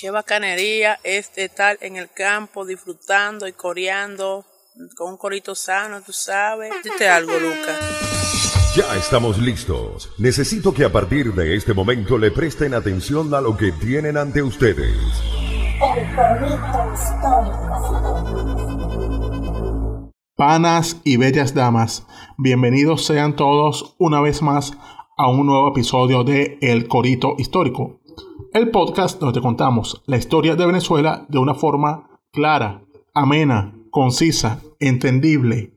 Qué bacanería es estar en el campo disfrutando y coreando con un corito sano, tú sabes. Dite algo, Lucas. Ya estamos listos. Necesito que a partir de este momento le presten atención a lo que tienen ante ustedes. El corito histórico. Panas y bellas damas, bienvenidos sean todos una vez más a un nuevo episodio de El Corito Histórico, el podcast donde te contamos la historia de Venezuela de una forma clara, amena, concisa, entendible.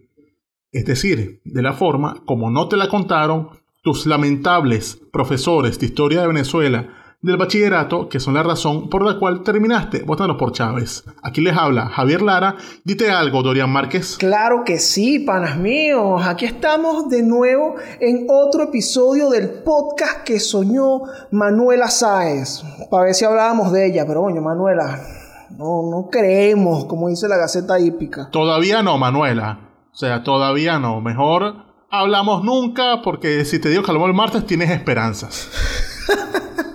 Es decir, de la forma como no te la contaron tus lamentables profesores de historia de Venezuela del bachillerato, que son la razón por la cual terminaste votando por Chávez. Aquí les habla Javier Lara. Dite algo, Dorian Márquez. Claro que sí, panas míos. Aquí estamos de nuevo en otro episodio del podcast que soñó Manuela Sáez. Para ver si hablábamos de ella, pero coño, Manuela, no, no creemos, como dice la Gaceta Hípica. Todavía no, Manuela. O sea, todavía no. Mejor hablamos nunca porque si te digo que hablamos el martes tienes esperanzas.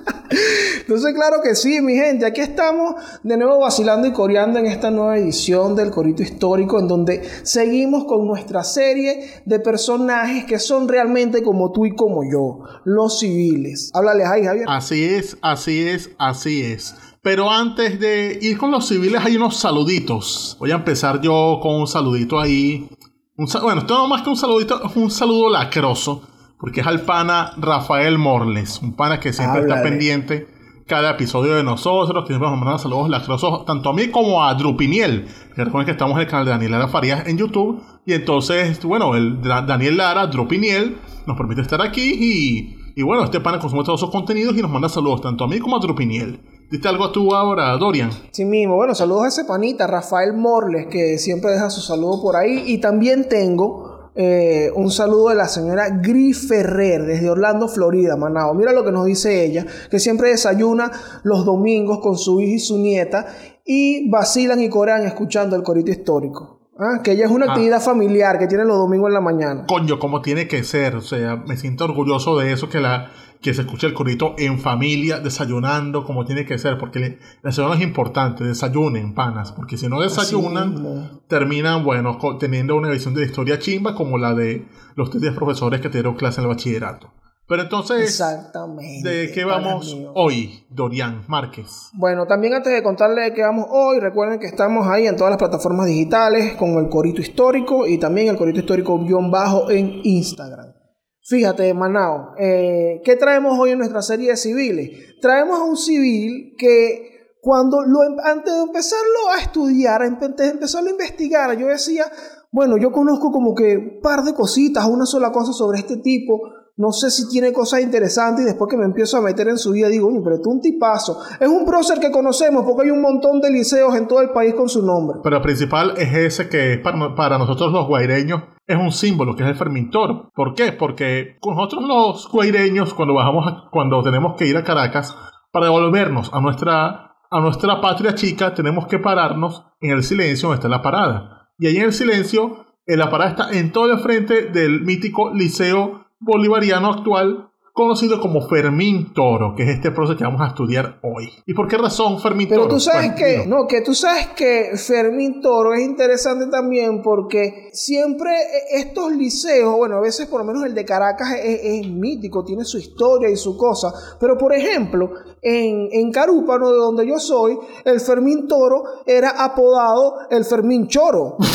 Entonces, claro que sí, mi gente, aquí estamos de nuevo vacilando y coreando en esta nueva edición del Corito Histórico, en donde seguimos con nuestra serie de personajes que son realmente como tú y como yo, los civiles. Háblales ahí, Javier. Así es, así es, así es. Pero antes de ir con los civiles hay unos saluditos. Voy a empezar yo con un saludito ahí. bueno, esto no más que un saludito, un saludo lacroso, porque es al pana Rafael Morles, un pana que siempre está pendiente cada episodio de nosotros, que siempre nos mandan saludos lacrosos, tanto a mí como a Drupiniel, recuerden que estamos en el canal de Daniel Lara Farías en YouTube, y entonces, bueno, el Daniel Lara, Drupiniel, nos permite estar aquí y, y bueno, este pana consume todos sus contenidos y nos manda saludos tanto a mí como a Drupiniel. ¿Diste algo a tú ahora, Dorian? Sí mismo. Bueno, saludos a ese panita, Rafael Morles, que siempre deja su saludo por ahí. Y también tengo eh, un saludo de la señora Gri Ferrer desde Orlando, Florida, Manao. Mira lo que nos dice ella, que siempre desayuna los domingos con su hija y su nieta y vacilan y corean escuchando el corito histórico. Ah, que ella es una ah. actividad familiar que tiene los domingos en la mañana. Coño, como tiene que ser. O sea, me siento orgulloso de eso que la que se escuche el corito en familia, desayunando, como tiene que ser, porque el desayuno es importante, desayunen, panas, porque si no desayunan, terminan, bueno, teniendo una visión de historia chimba como la de los tres profesores que te dieron clase en el bachillerato. Pero entonces, Exactamente, ¿de qué vamos hoy, Dorian Márquez? Bueno, también antes de contarle de qué vamos hoy, recuerden que estamos ahí en todas las plataformas digitales con el Corito Histórico y también el Corito Histórico guion bajo en Instagram. Fíjate, Manao, eh, ¿qué traemos hoy en nuestra serie de civiles? Traemos a un civil que cuando lo, em, antes de empezarlo a estudiar, antes de empezarlo a investigar, yo decía, bueno, yo conozco como que un par de cositas, una sola cosa sobre este tipo, no sé si tiene cosas interesantes y después que me empiezo a meter en su vida digo, pero tú un tipazo. Es un prócer que conocemos porque hay un montón de liceos en todo el país con su nombre. Pero el principal es ese que para, para nosotros los guaireños es un símbolo, que es el Fermintor. ¿Por qué? Porque nosotros los guaireños, cuando bajamos, cuando tenemos que ir a Caracas, para devolvernos a nuestra, a nuestra patria chica, tenemos que pararnos en el silencio donde está la parada. Y ahí en el silencio, la parada está en todo el frente del mítico Liceo bolivariano actual conocido como Fermín Toro, que es este proceso que vamos a estudiar hoy. ¿Y por qué razón Fermín Toro? Pero tú sabes que, no, que tú sabes que Fermín Toro es interesante también porque siempre e, estos liceos, bueno, a veces por lo menos el de Caracas es, mítico, tiene su historia y su cosa, pero por ejemplo, en, en Carúpano, de donde yo soy, el Fermín Toro era apodado el Fermín Choro.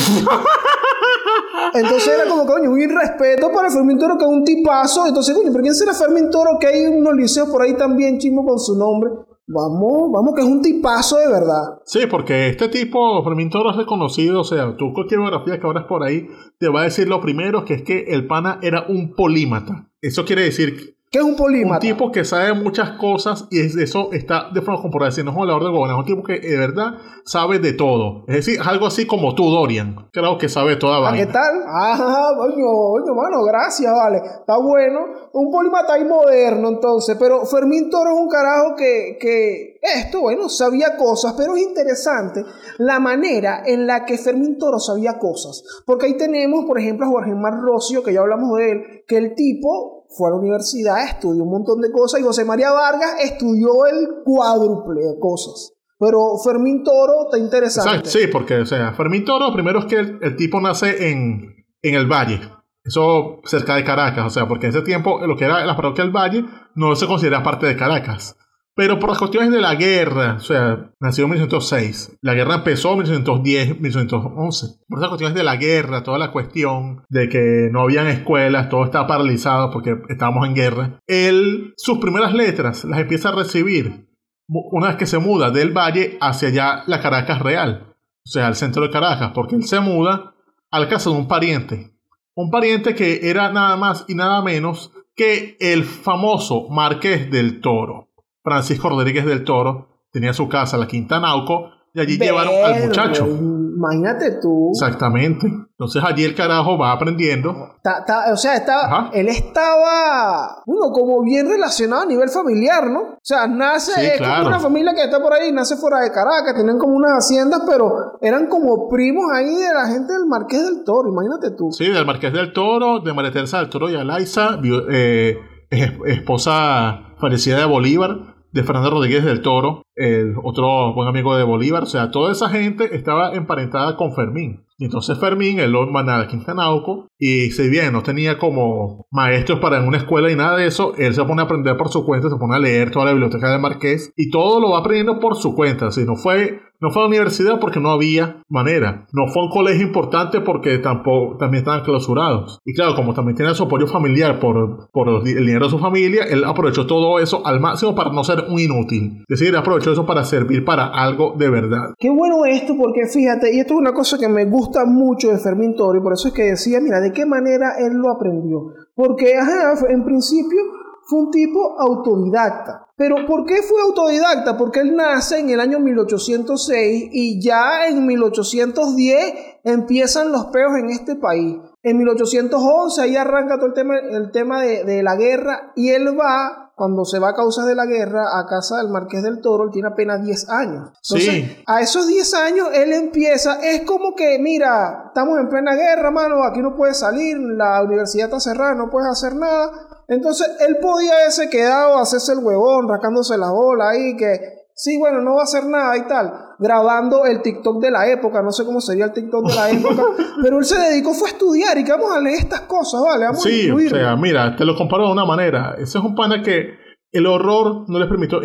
Entonces era como, coño, un irrespeto para Fermín Toro, que es un tipazo. Entonces, coño, ¿pero quién será Fermín Toro? Que hay unos liceos por ahí también chismo con su nombre. Vamos, vamos, que es un tipazo de verdad. Sí, porque este tipo, Fermín Toro es reconocido, o sea, tú cualquier biografía que abras por ahí, te va a decir lo primero, que es que el pana era un polímata. Eso quiere decir ¿Qué es un polímata? Un tipo que sabe muchas cosas y eso está de forma corporal. Si no es un de gobierno, es un tipo que de verdad sabe de todo. Es decir, algo así como tú, Dorian. Creo que sabe toda la ¿Qué tal? Ah, coño, coño, bueno, gracias, vale. Está bueno. Un polímata ahí moderno, entonces. Pero Fermín Toro es un carajo que, que esto, bueno, sabía cosas, pero es interesante la manera en la que Fermín Toro sabía cosas. Porque ahí tenemos, por ejemplo, a Jorge Mar Rocio, que ya hablamos de él, que el tipo fue a la universidad, estudió un montón de cosas y José María Vargas estudió el cuádruple de cosas. Pero Fermín Toro está interesante. Exacto, sí, porque, o sea, Fermín Toro, primero es que el, tipo nace en, en el Valle. Eso cerca de Caracas, o sea, porque en ese tiempo lo que era la parroquia del Valle no se considera parte de Caracas. Pero por las cuestiones de la guerra, o sea, nació en 1906. La guerra empezó en 1910, 1911. Por esas cuestiones de la guerra, toda la cuestión de que no habían escuelas, todo estaba paralizado porque estábamos en guerra. Él, sus primeras letras las empieza a recibir una vez que se muda del valle hacia allá la Caracas real. O sea, al centro de Caracas, porque él se muda al casa de un pariente. Un pariente que era nada más y nada menos que el famoso Marqués del Toro. Francisco Rodríguez del Toro tenía su casa, la Quinta Nauco, y allí llevaron al muchacho. Imagínate tú. Exactamente. Entonces allí el carajo va aprendiendo. Ta- ta- o sea, estaba, él estaba, bueno, como bien relacionado a nivel familiar, ¿no? O sea, nace, Sí, es claro. como una familia que está por ahí, nace fuera de Caracas, tienen como unas haciendas, pero eran como primos ahí de la gente del Marqués del Toro, imagínate tú. Sí, del Marqués del Toro, de María Teresa del Toro y Alaiza, viu- eh, es- esposa fallecida de Bolívar, de Fernando Rodríguez del Toro, el otro buen amigo de Bolívar. O sea, toda esa gente estaba emparentada con Fermín. Y entonces Fermín, él lo mandaba a Quintanauco y si bien no tenía como maestros para en una escuela y nada de eso, él se pone a aprender por su cuenta, se pone a leer toda la biblioteca del Marqués y todo lo va aprendiendo por su cuenta. Si no fue, no fue a la universidad porque no había manera. No fue a un colegio importante porque tampoco, también estaban clausurados. Y claro, como también tenía su apoyo familiar por, por el dinero de su familia, él aprovechó todo eso al máximo para no ser un inútil. Es decir, aprovechó eso para servir para algo de verdad. Qué bueno esto, porque fíjate, y esto es una cosa que me gusta mucho de Fermín Toro, y por eso es que decía, mira, ¿de qué manera él lo aprendió? Porque, ajá, en principio fue un tipo autodidacta. Pero ¿por qué fue autodidacta? Porque él nace en el año 1806 y ya en 1810 empiezan los peos en este país. En 1811 ahí arranca todo el tema, el tema de, de la guerra y él va, cuando se va a causas de la guerra, a casa del Marqués del Toro, él tiene apenas 10 años. Entonces, Sí. a esos 10 años él empieza, es como que, mira, estamos en plena guerra, mano, aquí no puedes salir, la universidad está cerrada, no puedes hacer nada. Entonces él podía haberse quedado, hacerse el huevón, rascándose la bola ahí, que sí, bueno, no va a hacer nada y tal, grabando el TikTok de la época, no sé cómo sería el TikTok de la época, pero él se dedicó fue a estudiar y que vamos a leer estas cosas, ¿vale? Vamos a Sí, o incluirlo. sea, mira, te lo comparo de una manera. Ese es un pana que el horror no les permitió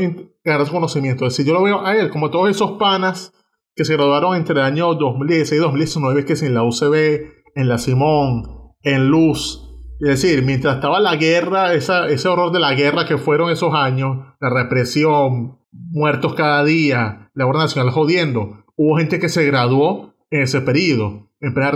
ganar su conocimiento. Es decir, yo lo veo a él como todos esos panas que se graduaron entre el año 2016 y 2019, que es en la UCB, en la Simón, en Luz. Es decir, mientras estaba la guerra, ese horror de la guerra que fueron esos años, la represión, muertos cada día, la Guardia Nacional jodiendo, hubo gente que se graduó en ese periodo, en plena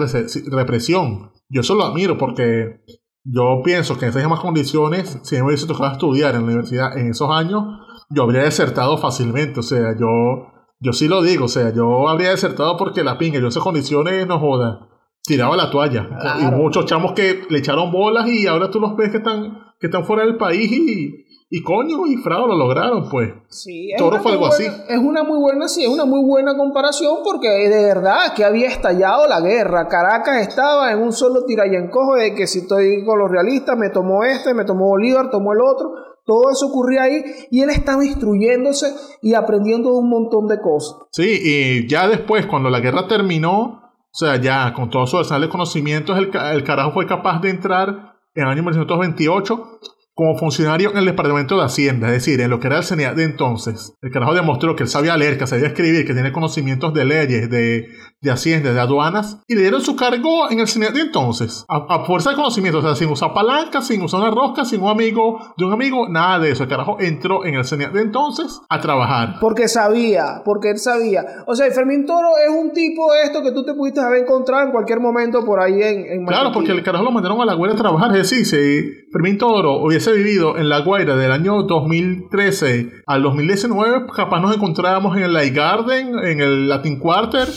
represión. Yo eso lo admiro porque yo pienso que en esas mismas condiciones, si me hubiese tocado estudiar en la universidad en esos años, yo habría desertado fácilmente. O sea, yo, yo sí lo digo, o sea, yo habría desertado porque la pinga, yo en esas condiciones no joda. Tiraba la toalla. Y muchos chamos que le echaron bolas y ahora tú los ves que están, que están fuera del país y, y coño, y fraude lo lograron, pues. Sí, es Toro una fue algo buena- así. Es una muy buena, sí, es una muy buena comparación porque de verdad que había estallado la guerra. Caracas estaba en un solo tira y encojo de que si estoy con los realistas, me tomó este, me tomó Bolívar, tomó el otro. Todo eso ocurría ahí y él estaba instruyéndose y aprendiendo un montón de cosas. Sí, y ya después, cuando la guerra terminó, o sea, ya con todo su arsenal de conocimientos, el, el carajo fue capaz de entrar en el año 1928 como funcionario en el Departamento de Hacienda, es decir, en lo que era el CENIAT de entonces. El carajo demostró que él sabía leer, que sabía escribir, que tenía conocimientos de leyes, de, de Hacienda, de aduanas, y le dieron su cargo en el CENIAT de entonces, a, a fuerza de conocimiento, o sea, sin usar palanca, sin usar una rosca, sin un amigo de un amigo, nada de eso. El carajo entró en el CENIAT de entonces a trabajar. Porque sabía, porque él sabía. O sea, y Fermín Toro es un tipo de esto que tú te pudiste haber encontrado en cualquier momento por ahí en, en Claro, porque el carajo lo mandaron a La Guaira a trabajar. Es decir, si Fermín Toro hubiese vivido en La Guaira del año 2013 al 2019, capaz nos encontrábamos en el Light Garden, en el Latin Quarter,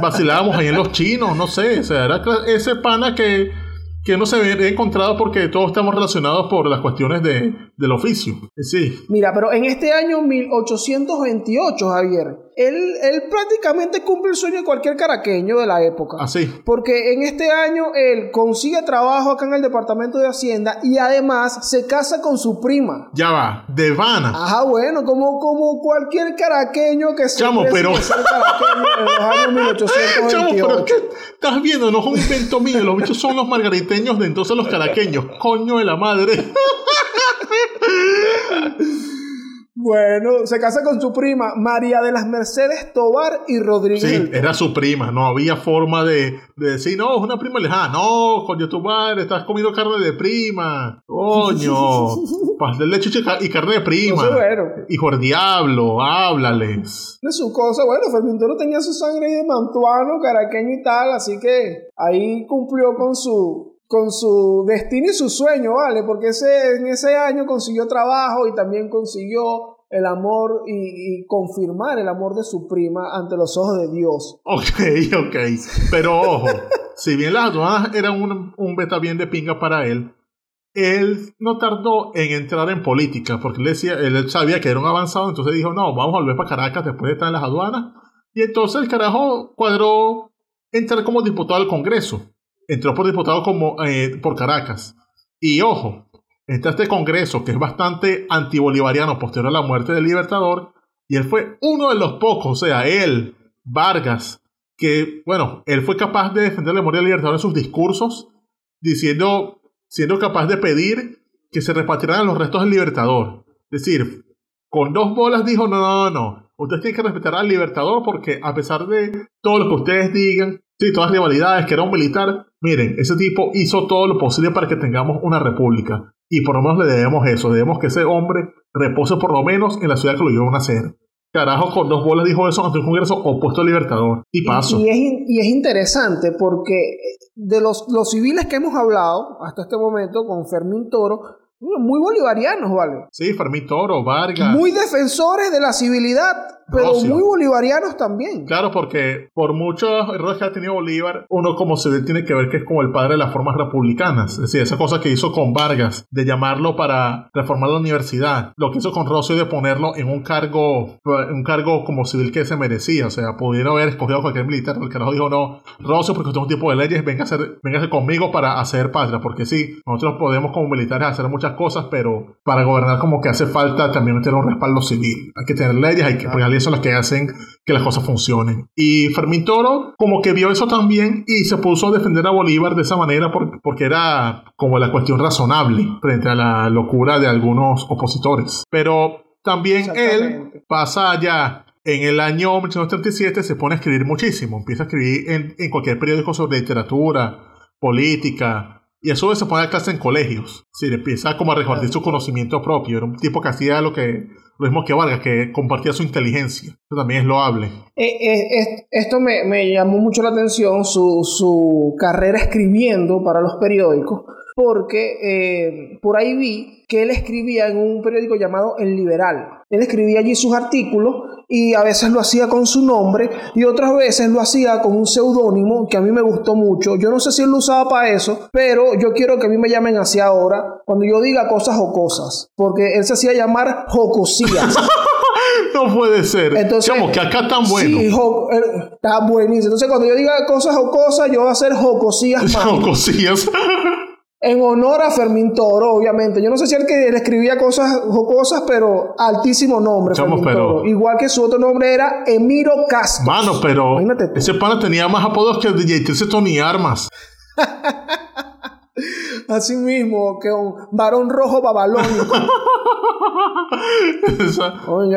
vacilábamos ahí en los chinos, no sé. O sea, era ese pana que, que no se había encontrado porque todos estamos relacionados por las cuestiones de, del oficio. Sí. Mira, pero en este año 1828, Javier, él, él prácticamente cumple el sueño de cualquier caraqueño de la época. Así. Porque en este año él consigue trabajo acá en el Departamento de Hacienda y además se casa con su prima. Ya va, de Vana. Ajá, bueno, como, como cualquier caraqueño que se Chamo, pero- de ser caraqueño en los años 1828. Chamo, pero ¿qué estás viendo? No es un invento mío. Los bichos son los margariteños de entonces los caraqueños. Coño de la madre. Bueno, se casa con su prima María de las Mercedes Tobar y Rodríguez. Sí, era su prima. No había forma de, de decir, no, es una prima lejana. No, coño, tu madre, estás comiendo carne de prima. Coño, pastel de leche y ca- y carne de prima. Entonces, bueno. Hijo del diablo, háblales. de su cosa. Bueno, Fermintoro tenía su sangre ahí de mantuano, caraqueño y tal, así que ahí cumplió con su con su destino y su sueño, ¿vale? Porque ese, en ese año consiguió trabajo y también consiguió el amor y, y confirmar el amor de su prima ante los ojos de Dios. Ok, ok. Pero ojo, si bien las aduanas eran un, un beta bien de pinga para él, él no tardó en entrar en política, porque él, decía, él sabía que era un avanzado, entonces dijo, no, vamos a volver para Caracas después de estar en las aduanas. Y entonces el carajo cuadró entrar como diputado al Congreso. Entró por diputado como, eh, por Caracas. Y ojo, está este Congreso que es bastante antibolivariano posterior a la muerte del Libertador. Y él fue uno de los pocos, o sea, él, Vargas, que, bueno, él fue capaz de defender la memoria del Libertador en sus discursos, diciendo, siendo capaz de pedir que se repatriaran los restos del Libertador. Es decir, con dos bolas dijo, no, no, no, no, ustedes tienen que respetar al Libertador porque a pesar de todo lo que ustedes digan, sí, todas las rivalidades, que era un militar, miren, ese tipo hizo todo lo posible para que tengamos una república. Y por lo menos le debemos eso, debemos que ese hombre repose por lo menos en la ciudad que lo iban a hacer. Carajo, con dos bolas dijo eso ante un congreso opuesto al Libertador. Y paso. Y es, in- y es interesante porque de los, los civiles que hemos hablado hasta este momento con Fermín Toro, muy bolivarianos, ¿vale? Sí, Fermín Toro, Vargas. Muy defensores de la civilidad, pero Rocio. muy bolivarianos también. Claro, porque por muchos errores que ha tenido Bolívar, uno como se tiene que ver que es como el padre de las formas republicanas. Es decir, esa cosa que hizo con Vargas, de llamarlo para reformar la universidad, lo que hizo con Rocio de ponerlo en un cargo, un cargo como civil que se merecía. O sea, pudieron haber escogido a cualquier militar. El carajo dijo, no, Rocio, porque usted es un tipo de leyes, venga a hacer, véngase conmigo para hacer patria. Porque sí, nosotros podemos como militares hacer muchas cosas, pero para gobernar como que hace falta también tener un respaldo civil. Hay que tener leyes, hay que, las son las que hacen que las cosas funcionen. Y Fermín Toro como que vio eso también y se puso a defender a Bolívar de esa manera por- porque era como la cuestión razonable frente a la locura de algunos opositores. Pero también él pasa allá. En el año 1937 se pone a escribir muchísimo. Empieza a escribir en, en cualquier periódico sobre literatura, política. Y a su vez se pone a clase en colegios. Sí, empieza como a repartir su conocimiento propio. Era un tipo que hacía lo que lo mismo que Vargas, que compartía su inteligencia. Eso también es loable. Eh, eh, es- esto me, me llamó mucho la atención, su, su carrera escribiendo para los periódicos, porque eh, por ahí vi que él escribía en un periódico llamado El Liberal. Él escribía allí sus artículos y a veces lo hacía con su nombre y otras veces lo hacía con un seudónimo que a mí me gustó mucho. Yo no sé si él lo usaba para eso, pero yo quiero que a mí me llamen así ahora cuando yo diga cosas jocosas, porque él se hacía llamar Jocosías. No puede ser. Entonces, Chamo, que acá tan bueno. Sí, jo- eh, está buenísimo. Entonces, cuando yo diga cosas jocosas, yo voy a hacer jocosías más. Cosillas. En honor a Fermín Toro, obviamente. Yo no sé si él que le escribía cosas jocosas, pero altísimo nombre, Chamo, Fermín pero- Toro. Igual que su otro nombre era Emiro Castro. Mano, pero Imagínate tú. ese pana tenía más apodos que el DJ 13 Tony Armas. Así mismo, que un varón rojo babalónico. Esa-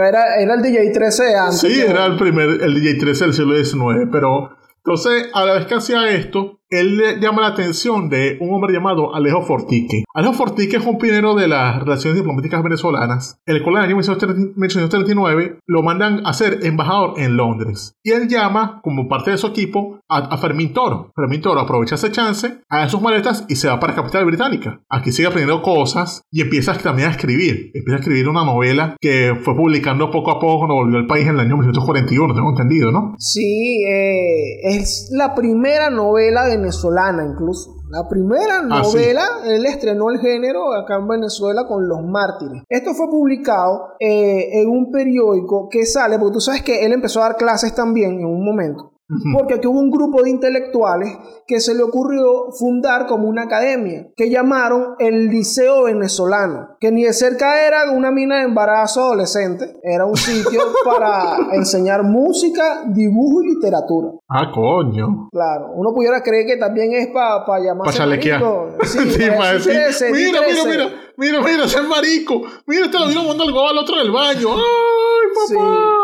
era, era el DJ 13 antes. Sí, era el primer, el DJ 13 del siglo XIX, pero entonces a la vez que hacía esto, él le llama la atención de un hombre llamado Alejo Fortique. Alejo Fortique es un pionero de las relaciones diplomáticas venezolanas, el cual en el año 1939 lo mandan a ser embajador en Londres. Y él llama, como parte de su equipo, a, a Fermín Toro. Fermín Toro aprovecha ese chance, hace sus maletas y se va para la capital británica. Aquí sigue aprendiendo cosas y empieza también a escribir. Empieza a escribir una novela que fue publicando poco a poco cuando volvió al país en el año 1941, tengo entendido, ¿no? Sí, eh, es la primera novela venezolana incluso. La primera Ah, sí. novela, él estrenó el género acá en Venezuela con Los Mártires. Esto fue publicado eh, en un periódico que sale, porque tú sabes que él empezó a dar clases también en un momento. Porque aquí hubo un grupo de intelectuales que se le ocurrió fundar como una academia que llamaron el Liceo Venezolano, que ni de cerca era una mina de embarazo adolescente, era un sitio para enseñar música, dibujo y literatura. Ah, coño. Claro, uno pudiera creer que también es para pa llamarse Para chalequear. Sí, Sí, para para decir, decir, "Trece, di mira, mira, trece". mira, mira, mira, ese es marico. Mira, te lo vino mandando al otro del baño. ¡Ay, papá!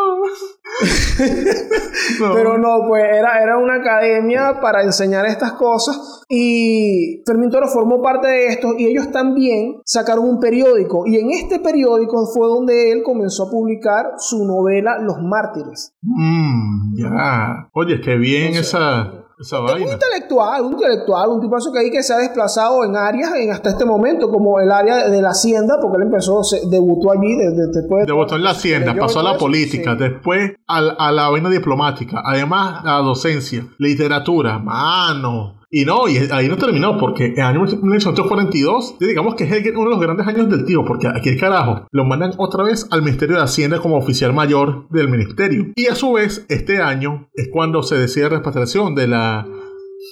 No. Pero no, pues era, era una academia para enseñar estas cosas y Fermín Toro formó parte de esto y ellos también sacaron un periódico y en este periódico fue donde él comenzó a publicar su novela Los Mártires. Mm, ya. Oye, qué bien esa, esa Un intelectual, un intelectual, un tipo que ahí que se ha desplazado en áreas en hasta este momento, como el área de la hacienda, porque él empezó, se debutó allí desde después de Debutó en la hacienda, pasó a la política, sí. después a, a la vaina diplomática, además a la docencia, literatura, mano. Y no, y ahí no terminó, porque en el año 1942, digamos que es uno de los grandes años del tío, porque aquí el carajo lo mandan otra vez al Ministerio de Hacienda como oficial mayor del ministerio. Y a su vez, este año es cuando se decide repatriación de la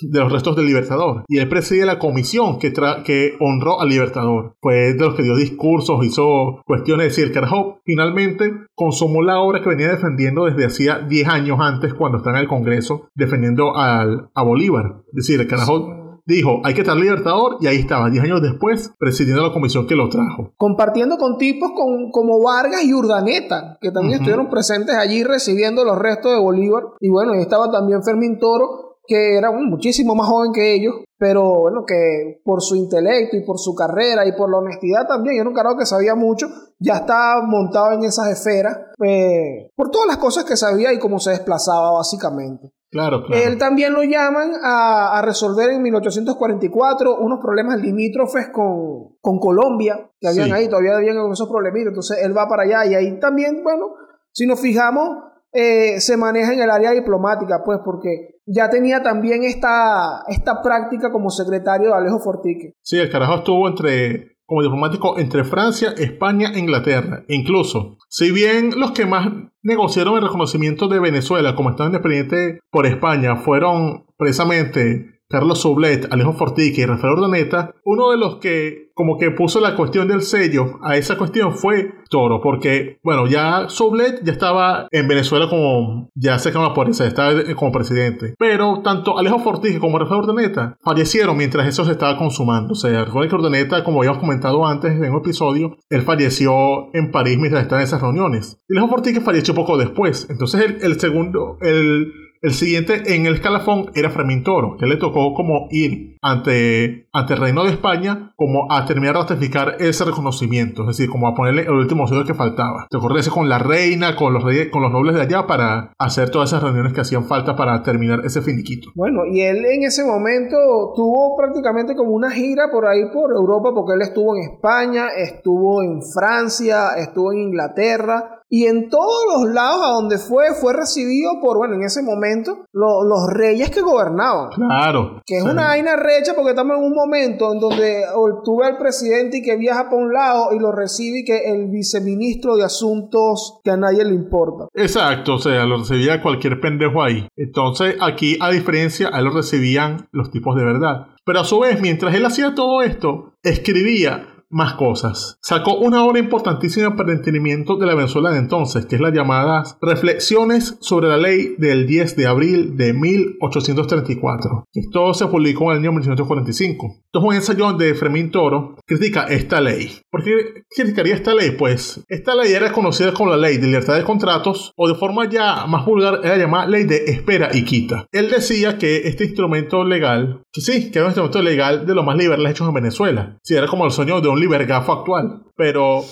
de los restos del Libertador. Y él preside la comisión que, tra- que honró al Libertador. Fue de los que dio discursos, hizo cuestiones. Es decir, carajo finalmente consumó la obra que venía defendiendo desde hacía 10 años antes, cuando está en el Congreso, defendiendo al, a Bolívar. Es decir, carajo dijo, hay que estar Libertador, y ahí estaba, 10 años después, presidiendo la comisión que lo trajo. compartiendo con tipos con- como Vargas y Urdaneta, que también estuvieron presentes allí recibiendo los restos de Bolívar. Y bueno, ahí estaba también Fermín Toro, que era bueno, muchísimo más joven que ellos, pero bueno, que por su intelecto y por su carrera y por la honestidad también, era un carajo que sabía mucho, ya estaba montado en esas esferas, eh, por todas las cosas que sabía y cómo se desplazaba básicamente. Claro, claro. Él también lo llaman a, a resolver en 1844 unos problemas limítrofes con, con Colombia, que habían Sí. ahí, todavía habían esos problemitas. Entonces él va para allá y ahí también, bueno, si nos fijamos, eh, se maneja en el área diplomática, pues, porque ya tenía también esta, esta práctica como secretario de Alejo Fortique. Sí, el carajo estuvo entre, como diplomático entre Francia, España e Inglaterra. Incluso, si bien los que más negociaron el reconocimiento de Venezuela como Estado independiente por España fueron precisamente Carlos Sublet, Alejo Fortique y Rafael Urdaneta, uno de los que como que puso la cuestión del sello a esa cuestión fue Toro, porque, bueno, ya Sublet ya estaba en Venezuela como, ya se por eso, estaba como presidente, pero tanto Alejo Fortique como Rafael Urdaneta fallecieron mientras eso se estaba consumando, o sea, recuerden que Urdaneta, como habíamos comentado antes en un episodio, él falleció en París mientras estaba en esas reuniones, y Alejo Fortique falleció poco después, entonces el segundo, el el siguiente en el escalafón era Fermín Toro, que le tocó como ir ante, ante el Reino de España como a terminar de ratificar ese reconocimiento, es decir, como a ponerle el último sello que faltaba. Ese con la reina, con los, reyes- con los nobles de allá para hacer todas esas reuniones que hacían falta para terminar ese finiquito. Bueno, y él en ese momento tuvo prácticamente como una gira por ahí por Europa, porque él estuvo en España, estuvo en Francia, estuvo en Inglaterra, y en todos los lados a donde fue, fue recibido por, bueno, en ese momento, lo- los reyes que gobernaban. Claro. Que es Sí. una vaina recha porque estamos en un momento en donde o tú ves al presidente y que viaja para un lado y lo recibe y que el viceministro de asuntos que a nadie le importa. Exacto, o sea, lo recibía cualquier pendejo ahí. Entonces, aquí, a diferencia, a él lo recibían los tipos de verdad. Pero a su vez, mientras él hacía todo esto, escribía más cosas. Sacó una obra importantísima para el entendimiento de la Venezuela de entonces, que es la llamada Reflexiones sobre la ley del 10 de abril de 1834. Esto se publicó en el año 1945. Esto es un ensayo donde Fermín Toro critica esta ley. ¿Por qué criticaría esta ley? Pues esta ley era conocida como la ley de libertad de contratos o de forma ya más vulgar era llamada ley de espera y quita. Él decía que este instrumento legal, que sí, que era un instrumento legal de lo más liberal hecho en Venezuela. Sí, era como el sueño de un libergafo actual. Pero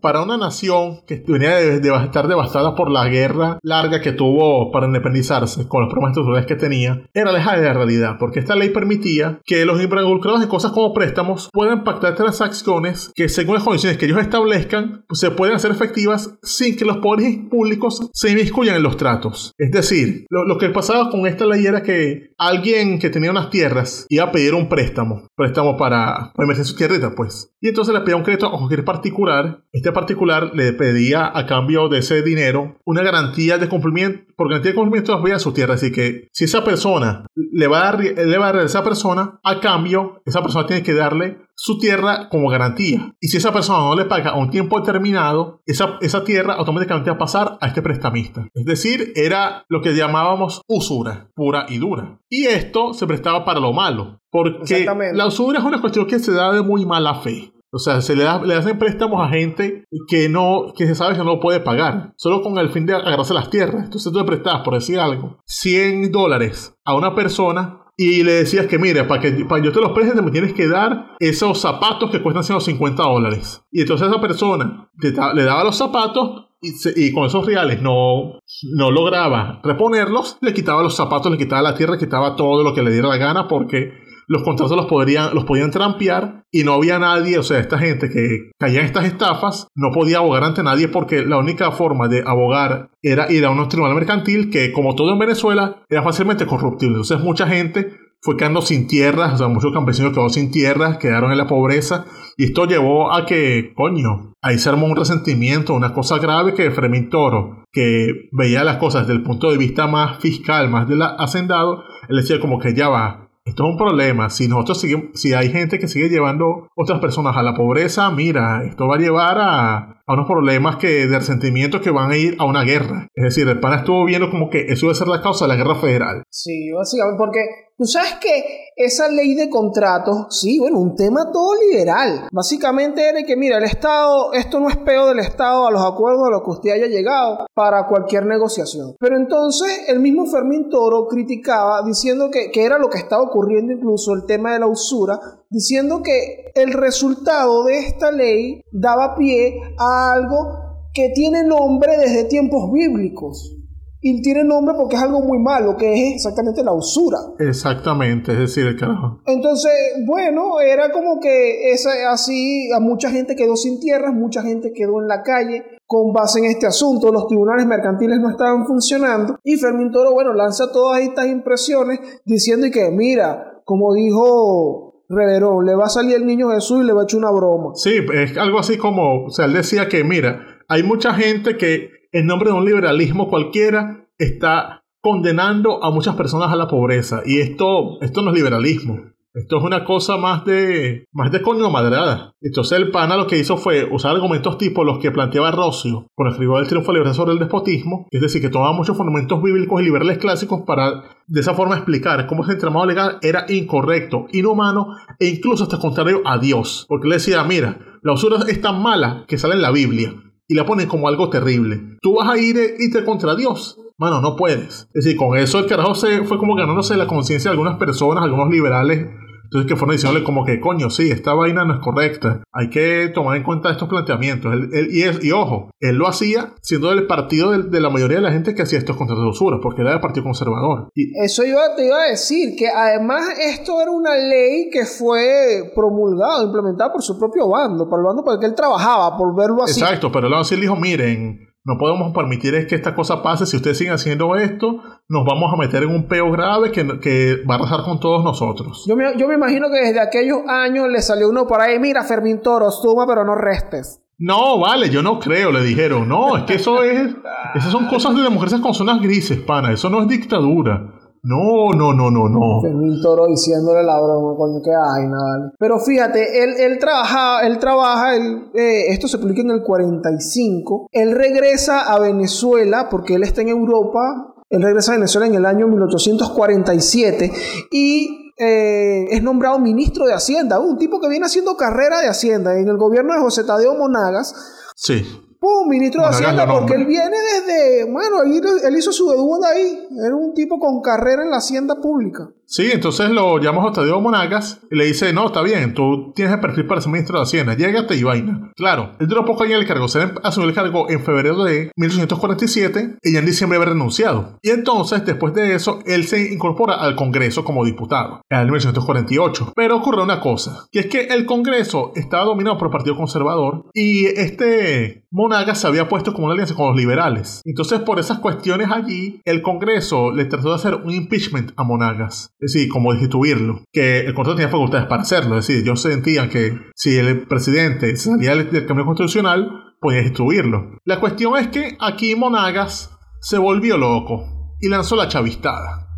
para una nación que venía de, de estar devastada por la guerra larga que tuvo para independizarse, con los problemas estructurales que tenía, era lejana de la realidad, porque esta ley permitía que los involucrados en cosas como préstamos puedan pactar transacciones que según las condiciones que ellos establezcan, se pueden hacer efectivas sin que los poderes públicos se inmiscuyan en los tratos. Es decir, lo, lo que pasaba con esta ley era que alguien que tenía unas tierras iba a pedir un préstamo, préstamo para, su tierrita, pues. Y entonces le pedía un crédito a cualquier particular. Este particular le pedía a cambio de ese dinero una garantía de cumplimiento, por garantía de cumplimiento de su tierra. Así que si esa persona le va a dar, le va a dar a esa persona, a cambio, esa persona tiene que darle su tierra como garantía. Y si esa persona no le paga a un tiempo determinado, esa, esa tierra automáticamente va a pasar a este prestamista. Es decir, era lo que llamábamos usura, pura y dura. Y esto se prestaba para lo malo, porque la usura es una cuestión que se da de muy mala fe. O sea, se le, da- le hacen préstamos a gente que no, que se sabe que no puede pagar, solo con el fin de agarrarse las tierras. Entonces tú le prestabas, por decir algo, 100 dólares a una persona y le decías que, mire, para que para yo te los preste, me tienes que dar esos zapatos que cuestan 150 dólares. Y entonces esa persona le daba los zapatos y con esos reales no, no lograba reponerlos, le quitaba los zapatos, le quitaba la tierra, le quitaba todo lo que le diera la gana porque los contratos los podrían, los podían trampear y no había nadie, o sea, esta gente que caía en estas estafas no podía abogar ante nadie porque la única forma de abogar era ir a un tribunal mercantil que, como todo en Venezuela, era fácilmente corruptible. Entonces mucha gente fue quedando sin tierras, o sea, muchos campesinos quedaron sin tierras, quedaron en la pobreza y esto llevó a que, coño, ahí se armó un resentimiento, una cosa grave que Fermín Toro, que veía las cosas desde el punto de vista más fiscal, más de la hacendado, él decía como que ya va, esto es un problema. Si nosotros si hay gente que sigue llevando otras personas a la pobreza, mira, esto va a llevar a, a unos problemas que de resentimiento que van a ir a una guerra. Es decir, el pana estuvo viendo como que eso iba a ser la causa de la guerra federal. Sí, básicamente, porque tú sabes que esa ley de contratos, sí, bueno, un tema todo liberal. Básicamente era que, mira, el Estado, esto no es peo del Estado a los acuerdos a los que usted haya llegado para cualquier negociación. Pero entonces el mismo Fermín Toro criticaba diciendo que, que era lo que estaba ocurriendo incluso el tema de la usura, diciendo que el resultado de esta ley daba pie a algo que tiene nombre desde tiempos bíblicos. Y tiene nombre porque es algo muy malo, que es exactamente la usura. Exactamente, es decir, el carajo. Entonces, bueno, era como que esa, así a mucha gente quedó sin tierras, mucha gente quedó en la calle con base en este asunto. Los tribunales mercantiles no estaban funcionando. Y Fermín Toro, bueno, lanza todas estas impresiones diciendo y que, mira, como dijo Reverón, le va a salir el niño Jesús y le va a echar una broma. Sí, es algo así como, o sea, él decía que, mira, hay mucha gente que en nombre de un liberalismo cualquiera está condenando a muchas personas a la pobreza. Y esto, esto no es liberalismo. Esto es una cosa más de, más de coño madrada. Entonces el pana lo que hizo fue usar argumentos tipo los que planteaba Rocio con el escribo del triunfo libre sobre el despotismo. Es decir, que tomaba muchos fundamentos bíblicos y liberales clásicos para de esa forma explicar cómo ese entramado legal era incorrecto, inhumano e incluso hasta contrario a Dios. Porque él decía, mira, la usura es tan mala que sale en la Biblia y la ponen como algo terrible. Tú vas a ir e irte contra Dios. Mano, no puedes. Es decir, con eso el carajo se fue como ganándose la conciencia de algunas personas, algunos liberales. Entonces que fueron diciéndole como que, coño, sí, esta vaina no es correcta. Hay que tomar en cuenta estos planteamientos. Él- él- y, y ojo, él lo hacía siendo del partido de, de la mayoría de la gente que hacía estos contratos de usura, porque era del Partido Conservador. Y Eso iba, te iba a decir, que además esto era una ley que fue promulgada, implementada por su propio bando, por el bando por el que él trabajaba, por verlo así. Exacto, pero él así le dijo, miren, no podemos permitir es que esta cosa pase. Si ustedes siguen haciendo esto, nos vamos a meter en un peo grave que, que va a arrasar con todos nosotros. Yo me, yo me imagino que desde aquellos años le salió uno por ahí, mira, Fermín Toro, suma pero no restes. No, vale, yo no creo, le dijeron. No, es que eso es... Esas son cosas de democracias con zonas grises, pana. Eso no es dictadura. No, no, no, no, no. Fermín Toro diciéndole la broma, coño, qué hay, nada. Pero fíjate, él, él trabaja, él trabaja, él, eh, esto se publica en el 45. Él regresa a Venezuela porque él está en Europa. Él regresa a Venezuela en el año 1847 y eh, es nombrado ministro de Hacienda, un tipo que viene haciendo carrera de Hacienda en el gobierno de José Tadeo Monagas. Sí. ¡Pum! Ministro de Hacienda, porque él viene desde. Bueno, él, él hizo su debut ahí. Era un tipo con carrera en la hacienda pública. Sí, entonces lo llama a Tadeo Monagas y le dice, no, está bien, tú tienes el perfil para ser ministro de Hacienda, llégate y vaina. Claro, él duró poco en el cargo, se asumió el cargo en febrero de 1847 y ya en diciembre había renunciado. Y entonces, después de eso, él se incorpora al Congreso como diputado, en el 1948. Pero ocurre una cosa, que es que el Congreso estaba dominado por el Partido Conservador y este Monagas se había puesto como una alianza con los liberales. Entonces, por esas cuestiones allí, el Congreso le trató de hacer un impeachment a Monagas. Es decir, como destituirlo. Que el Congreso tenía facultades para hacerlo. Es decir, ellos sentían que si el presidente salía del, cambio constitucional, podía destituirlo. La cuestión es que aquí Monagas se volvió loco y lanzó la chavistada.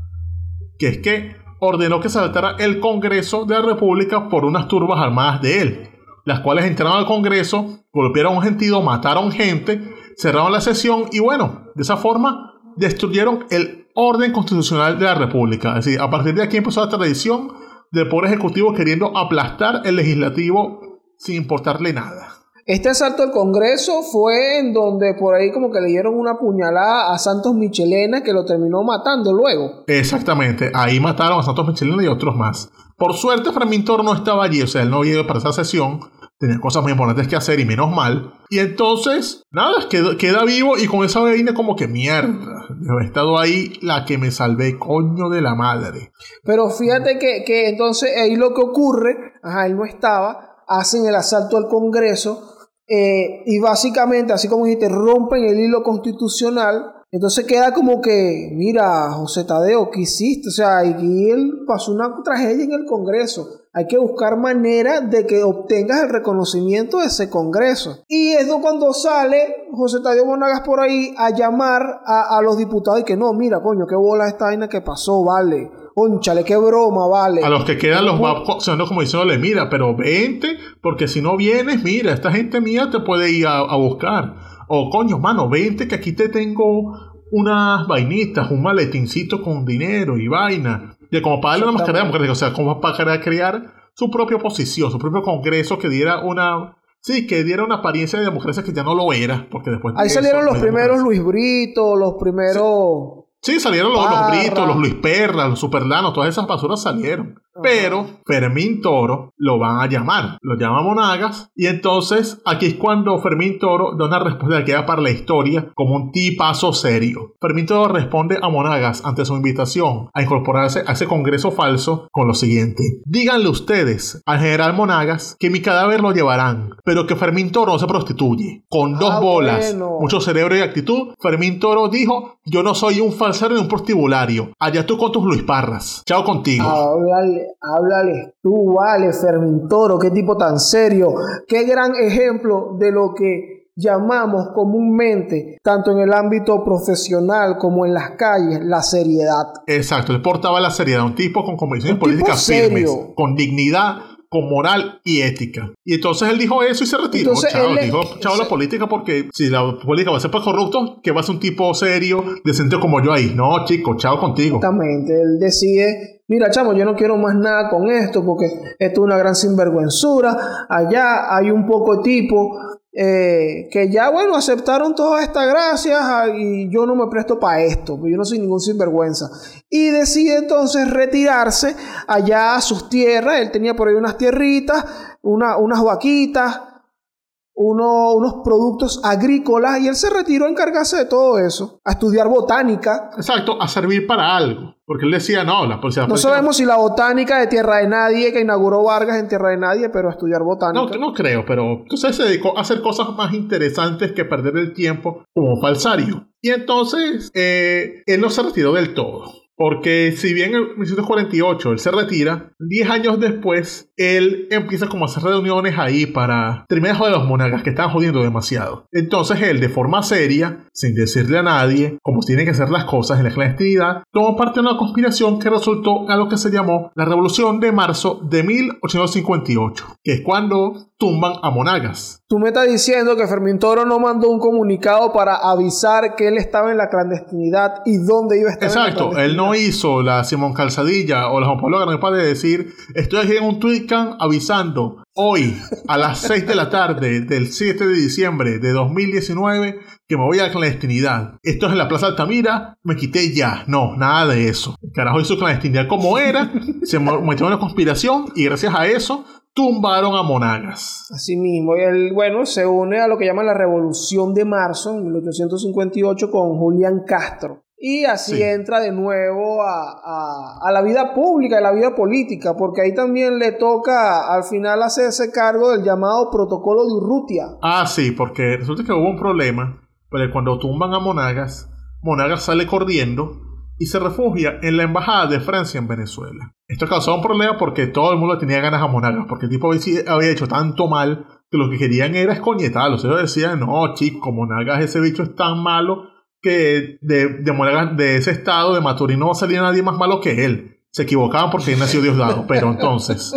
Que es que ordenó que se saltara el Congreso de la República por unas turbas armadas de él, las cuales entraron al Congreso, golpearon a un gentío, mataron gente, cerraron la sesión y bueno, de esa forma destruyeron el orden constitucional de la República. Es decir, a partir de aquí empezó la tradición del Poder Ejecutivo queriendo aplastar el legislativo sin importarle nada. Este asalto al Congreso fue en donde por ahí como que le dieron una puñalada a Santos Michelena que lo terminó matando luego. Exactamente, ahí mataron a Santos Michelena y otros más. Por suerte, Fermín Toro no estaba allí, o sea, él no había ido para esa sesión, tenía cosas muy importantes que hacer y menos mal. Y entonces, nada, queda, queda vivo y con esa vaina como que mierda. Yo he estado ahí la que me salvé, coño de la madre. Pero fíjate que, que entonces ahí lo que ocurre, ajá, él no estaba, hacen el asalto al Congreso eh, y básicamente, así como dijiste, rompen el hilo constitucional. Entonces queda como que, mira, José Tadeo, ¿qué hiciste? O sea, y él pasó una tragedia en el Congreso. Hay que buscar manera de que obtengas el reconocimiento de ese Congreso. Y es cuando sale José Tadeo Monagas por ahí a llamar a, a los diputados y que no, mira, coño, qué bola esta vaina que pasó, vale. Conchale, qué broma, vale. A los que quedan los va sonando como diciéndole, mira, pero vente, porque si no vienes, mira, esta gente mía te puede ir a, a buscar. O coño, mano, vente que aquí te tengo unas vainitas, un maletincito con dinero y vaina. Y como para darle una mascarilla democrática, o sea, como para crear su propia oposición, su propio congreso que diera una... Sí, que diera una apariencia de democracia que ya no lo era, porque después... de Ahí salieron los primeros democracia. Luis Brito, los primeros... Sí, salieron los, los. Britos, los Luis Perra, los Superlanos, todas esas basuras salieron. Pero Fermín Toro lo van a llamar, lo llama Monagas, y entonces aquí es cuando Fermín Toro da una respuesta que queda para la historia como un tipazo serio. Fermín Toro responde a Monagas ante su invitación a incorporarse a ese congreso falso con lo siguiente. Díganle ustedes al general Monagas que mi cadáver lo llevarán, pero que Fermín Toro no se prostituye. Con dos Ah, bolas, bueno. mucho cerebro y actitud, Fermín Toro dijo, yo no soy un falsario ni un prostibulario. Allá tú con tus Luis Parras. Chao contigo. Háblale, háblale tú, vale, Fermín Toro, qué tipo tan serio, qué gran ejemplo de lo que llamamos comúnmente, tanto en el ámbito profesional como en las calles, la seriedad. Exacto, él portaba la seriedad, un tipo con convicciones políticas firmes, con dignidad, con moral y ética. Y entonces él dijo eso y se retiró. Entonces, chao, él dijo, chao la política porque si la política va a ser para corruptos, que va a ser un tipo serio, decente como yo ahí. No, chico, chao contigo. Exactamente, él decide, mira chamo, yo no quiero más nada con esto porque esto es una gran sinvergüenzura, allá hay un poco de tipo eh, que ya bueno, aceptaron todas estas gracias ah, y yo no me presto para esto, porque yo no soy ningún sinvergüenza. Y decide entonces retirarse allá a sus tierras, él tenía por ahí unas tierritas, una- unas vaquitas, uno- unos productos agrícolas y él se retiró a encargarse de todo eso, a estudiar botánica. Exacto, a servir para algo. Porque él decía, no, la policía... la No sabemos si la botánica de Tierra de Nadie, que inauguró Vargas en Tierra de Nadie, pero a estudiar No, botánica. no creo, pero entonces se dedicó a hacer cosas más interesantes que perder el tiempo como falsario. Y entonces eh, él no se retiró del todo. Porque si bien en 1948 él se retira, 10 años después él empieza como a hacer reuniones ahí para terminar de a los monagas que estaban jodiendo demasiado. Entonces él de forma seria, sin decirle a nadie cómo tienen que hacer las cosas en la clandestinidad, tomó parte de una conspiración que resultó en lo que se llamó la Revolución de Marzo de 1858, que es cuando tumban a Monagas. Tú me estás diciendo que Fermín Toro no mandó un comunicado para avisar que él estaba en la clandestinidad y dónde iba a estar. en la Exacto, él no hizo la Simón Calzadilla o la Juan Pablo Garnapa de decir estoy aquí en un Twitcam avisando hoy a las 6 de la tarde del 7 de diciembre de 2019 que me voy a la clandestinidad. Esto es en la Plaza Altamira, me quité ya. No, nada de eso. Carajo hizo clandestinidad como era, se metió en una conspiración y gracias a eso tumbaron a Monagas. Así mismo, y él, bueno, se une a lo que llaman la Revolución de Marzo en 1858 con Julián Castro. Y así Sí. entra de nuevo a, a- a la vida pública, a la vida política, porque ahí también le toca al final hacerse cargo del llamado protocolo de Urrutia. Ah, sí, porque resulta que hubo un problema, pero cuando tumban a Monagas, Monagas sale corriendo y se refugia en la embajada de Francia en Venezuela. Esto causó un problema porque todo el mundo tenía ganas a Monagas, porque el tipo había- hecho tanto mal que lo que querían era escoñetarlo. Ellos decían, no, chico, Monagas, ese bicho es tan malo que de, de de ese estado de Maturín no va a salir nadie más malo que él. Se equivocaban porque él nació Diosdado, pero entonces...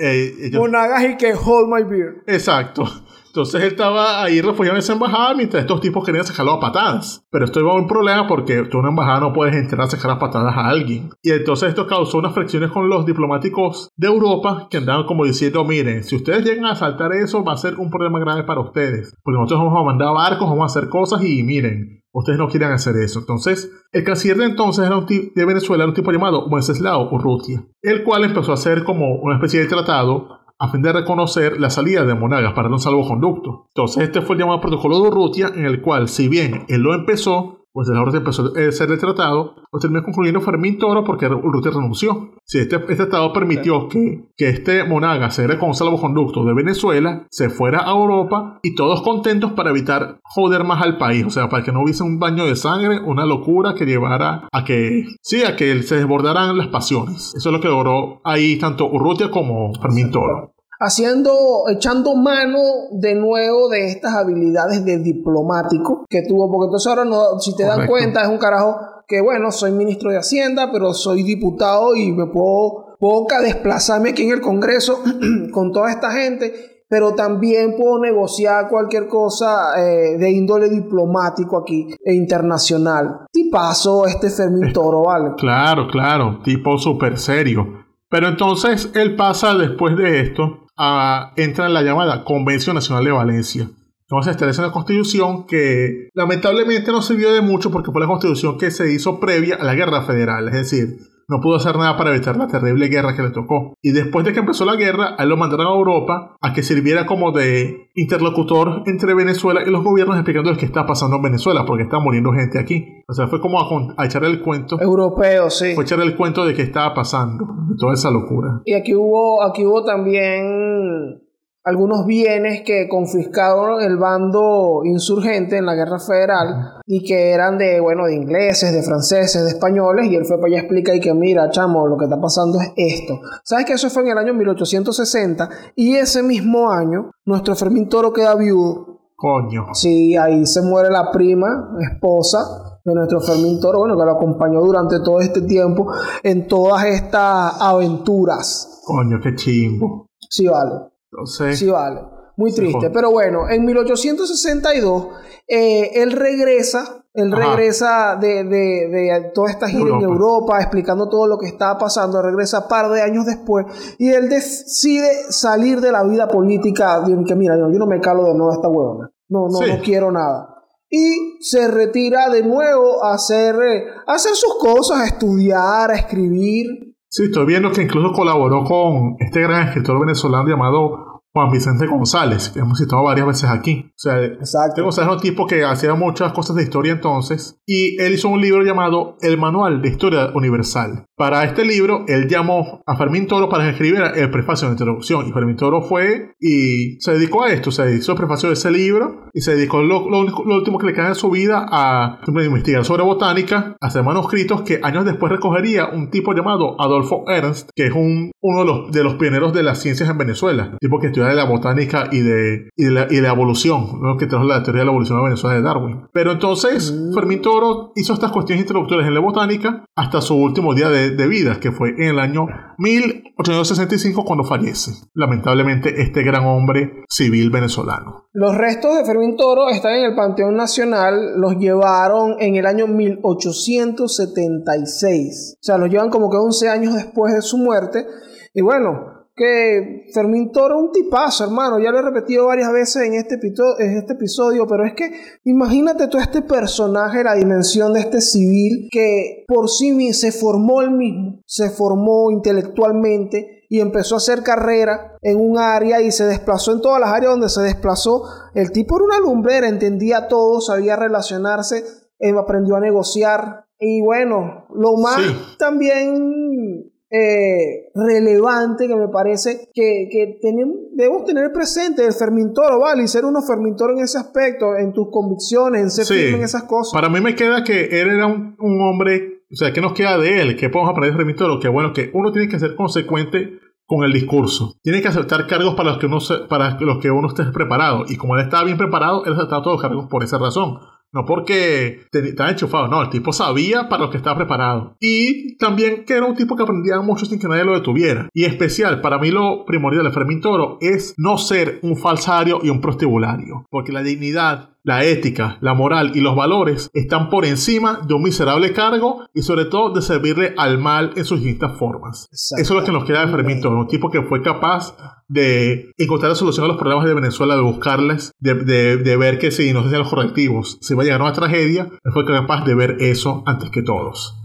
eh, ellos- Monagas y que hold my beer. Exacto. Entonces él estaba ahí refugiado en esa embajada mientras estos tipos querían sacarlo a patadas. Pero esto iba a un problema porque tú en una embajada no puedes entrar a sacar a patadas a alguien. Y entonces esto causó unas fricciones con los diplomáticos de Europa que andaban como diciendo, miren, si ustedes llegan a saltar eso va a ser un problema grave para ustedes. Porque nosotros vamos a mandar barcos, vamos a hacer cosas y miren, ustedes no quieren hacer eso. Entonces, el canciller de entonces era un de Venezuela, era un tipo llamado Wenceslao Urrutia, el cual empezó a hacer como una especie de tratado a fin de reconocer la salida de Monagas para un salvoconducto. Entonces, este fue el llamado protocolo de Urrutia, en el cual, si bien él lo empezó, pues el ahora empezó a ser el tratado, pues terminó concluyendo Fermín Toro porque Urrutia renunció. Si este, este tratado permitió que, que este Monagas se con un salvoconducto de Venezuela, se fuera a Europa y todos contentos para evitar joder más al país, o sea, para que no hubiese un baño de sangre, una locura que llevara a que, sí, a que se desbordaran las pasiones. Eso es lo que logró ahí tanto Urrutia como Fermín Toro. Haciendo, echando mano de nuevo de estas habilidades de diplomático que tuvo, porque entonces ahora no, si te dan cuenta, es un carajo que bueno, soy ministro de Hacienda, pero soy diputado y me puedo, puedo desplazarme aquí en el Congreso con toda esta gente, pero también puedo negociar cualquier cosa eh, de índole diplomático aquí e internacional. Y paso este Fermín Toro, ¿vale? Claro, claro, tipo súper serio. Pero entonces él pasa después de esto a entra en la llamada Convención Nacional de Valencia. Entonces establece una constitución que lamentablemente no sirvió de mucho porque fue la constitución que se hizo previa a la guerra federal, es decir, no pudo hacer nada para evitar la terrible guerra que le tocó. Y después de que empezó la guerra, a él lo mandaron a Europa a que sirviera como de interlocutor entre Venezuela y los gobiernos explicando qué está pasando en Venezuela, porque está muriendo gente aquí. O sea, fue como a, a echarle el cuento Europeo, sí. fue echarle el cuento de qué estaba pasando, de toda esa locura. Y aquí hubo, aquí hubo también algunos bienes que confiscaron el bando insurgente en la guerra federal y que eran de, bueno, de ingleses, de franceses, de españoles, y él fue para allá a explicar y que mira, chamo, lo que está pasando es esto. ¿Sabes que eso fue en el año 1860? Y ese mismo año, nuestro Fermín Toro queda viudo. Coño. Sí, ahí se muere la prima, esposa de nuestro Fermín Toro, bueno, que lo acompañó durante todo este tiempo en todas estas aventuras. Coño, qué chimbo. Sí, vale. Entonces, Sí, vale. Muy triste. Pero bueno, en 1862, eh, él regresa, él Ajá. regresa de, de, de toda esta gira en Europa. Explicando todo lo que estaba pasando, regresa par de años después, y él decide salir de la vida política, que mira, yo, no me calo de nuevo a esta huevona. No, no, Sí. no quiero nada. Y se retira de nuevo a hacer, eh, a hacer sus cosas, a estudiar, a escribir. Sí, estoy viendo que incluso colaboró con este gran escritor venezolano llamado Juan Vicente González, que hemos citado varias veces aquí. O sea, Exacto. González era un tipo que hacía muchas cosas de historia entonces, y él hizo un libro llamado El Manual de Historia Universal. Para este libro, él llamó a Fermín Toro para que escribiera el prefacio de la introducción, y Fermín Toro fue y se dedicó a esto, se hizo el prefacio de ese libro, y se dedicó lo, lo lo último que le queda en su vida a investigar sobre botánica, a hacer manuscritos que años después recogería un tipo llamado Adolfo Ernst, que es un, uno de los, de los pioneros de las ciencias en Venezuela, tipo que de la botánica y de, y de, la, y de la evolución, ¿no? que trajo la teoría de la evolución a Venezuela de Darwin. Pero entonces, Fermín Toro hizo estas cuestiones introductorias en la botánica hasta su último día de, de vida, que fue en el año 1865 cuando fallece, lamentablemente, este gran hombre civil venezolano. Los restos de Fermín Toro están en el Panteón Nacional, los llevaron en el año 1876. O sea, los llevan como que 11 años después de su muerte. Y bueno, que Fermín Toro un tipazo, hermano. Ya lo he repetido varias veces en este, en este episodio, pero es que imagínate tú este personaje, la dimensión de este civil que por sí mismo se formó el mismo, se formó intelectualmente y empezó a hacer carrera en un área y se desplazó en todas las áreas donde se desplazó. El tipo era una lumbrera, entendía todo, sabía relacionarse, eh, aprendió a negociar. Y bueno, lo más también eh, relevante que me parece que, que tenemos, debemos tener presente el fermintoro, ¿vale? Y ser uno fermintor en ese aspecto, en tus convicciones, en ser firme en esas cosas. Para mí me queda que él era un, hombre, o sea, ¿qué nos queda de él? ¿Qué podemos aprender de fermintoro? Que bueno, que uno tiene que ser consecuente con el discurso. Tiene que aceptar cargos para los que uno, para los que uno esté preparado. Y como él estaba bien preparado, él aceptaba todos los cargos por esa razón. No porque estaba enchufado, no, el tipo sabía para lo que estaba preparado. Y también que era un tipo que aprendía mucho sin que nadie lo detuviera. Y especial, para mí lo primordial de Fermín Toro es no ser un falsario y un prostibulario. Porque la dignidad la ética, la moral y los valores están por encima de un miserable cargo y sobre todo de servirle al mal en sus distintas formas. Eso es lo que nos queda de Fermín Toro, un tipo que fue capaz de encontrar la solución a los problemas de Venezuela, de buscarles, de, ver que si no se hacían los correctivos, se iba a llegar a una tragedia, fue capaz de ver eso antes que todos.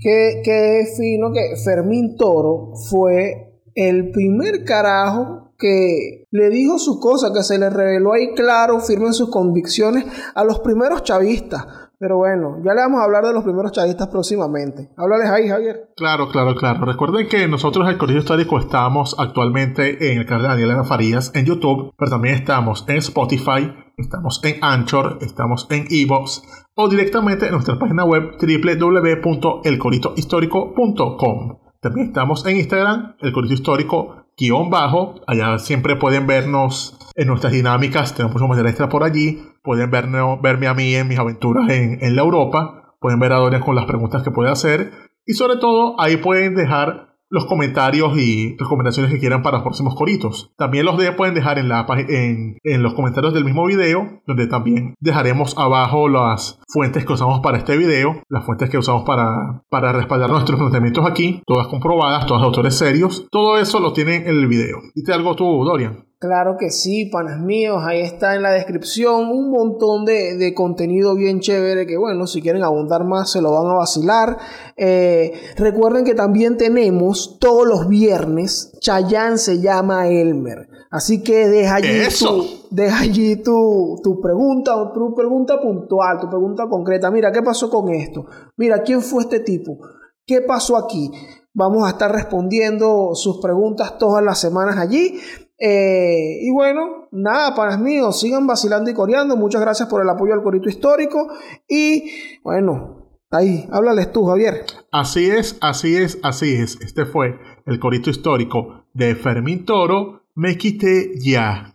Qué, qué fino que Fermín Toro fue el primer carajo que le dijo su cosa, que se le reveló ahí claro, firme en sus convicciones a los primeros chavistas. Pero bueno, ya le vamos a hablar de los primeros chavistas próximamente. Háblales ahí, Javier. Claro, claro, claro. Recuerden que nosotros, el Colegio Histórico, estamos actualmente en el canal de Daniela Farías en YouTube, pero también estamos en Spotify, estamos en Anchor, estamos en Evox o directamente en nuestra página web www.elcoritohistórico.com. También estamos en Instagram, el Corito Histórico guion bajo. Allá siempre pueden vernos en nuestras dinámicas. Tenemos mucho material extra por allí. Pueden verme a mí en mis aventuras en, la Europa. Pueden ver a Dorian con las preguntas que puede hacer. Y sobre todo, ahí pueden dejar los comentarios y recomendaciones que quieran para los próximos coritos. También los de, pueden dejar en, los comentarios del mismo video, donde también dejaremos abajo las fuentes que usamos para este video, las fuentes que usamos para, respaldar nuestros planteamientos aquí, todas comprobadas, todas autores serios. Todo eso lo tienen en el video. ¿Diste algo tú, Dorian? Claro que sí, panas míos, ahí está en la descripción un montón de, contenido bien chévere que bueno, si quieren abundar más se lo van a vacilar. Eh, recuerden que también tenemos todos los viernes, Chayán se llama Elmer. Así que deja allí, tu, deja allí tu, tu pregunta, tu pregunta puntual, tu pregunta concreta. Mira, ¿qué pasó con esto? Mira, ¿quién fue este tipo? ¿Qué pasó aquí? Vamos a estar respondiendo sus preguntas todas las semanas allí. Eh, y bueno, nada, panas míos, sigan vacilando y coreando. Muchas gracias por el apoyo al corito histórico. Y bueno, ahí, háblales tú, Javier. Así es, así es, así es. Este fue el corito histórico de Fermín Toro. Me quité ya.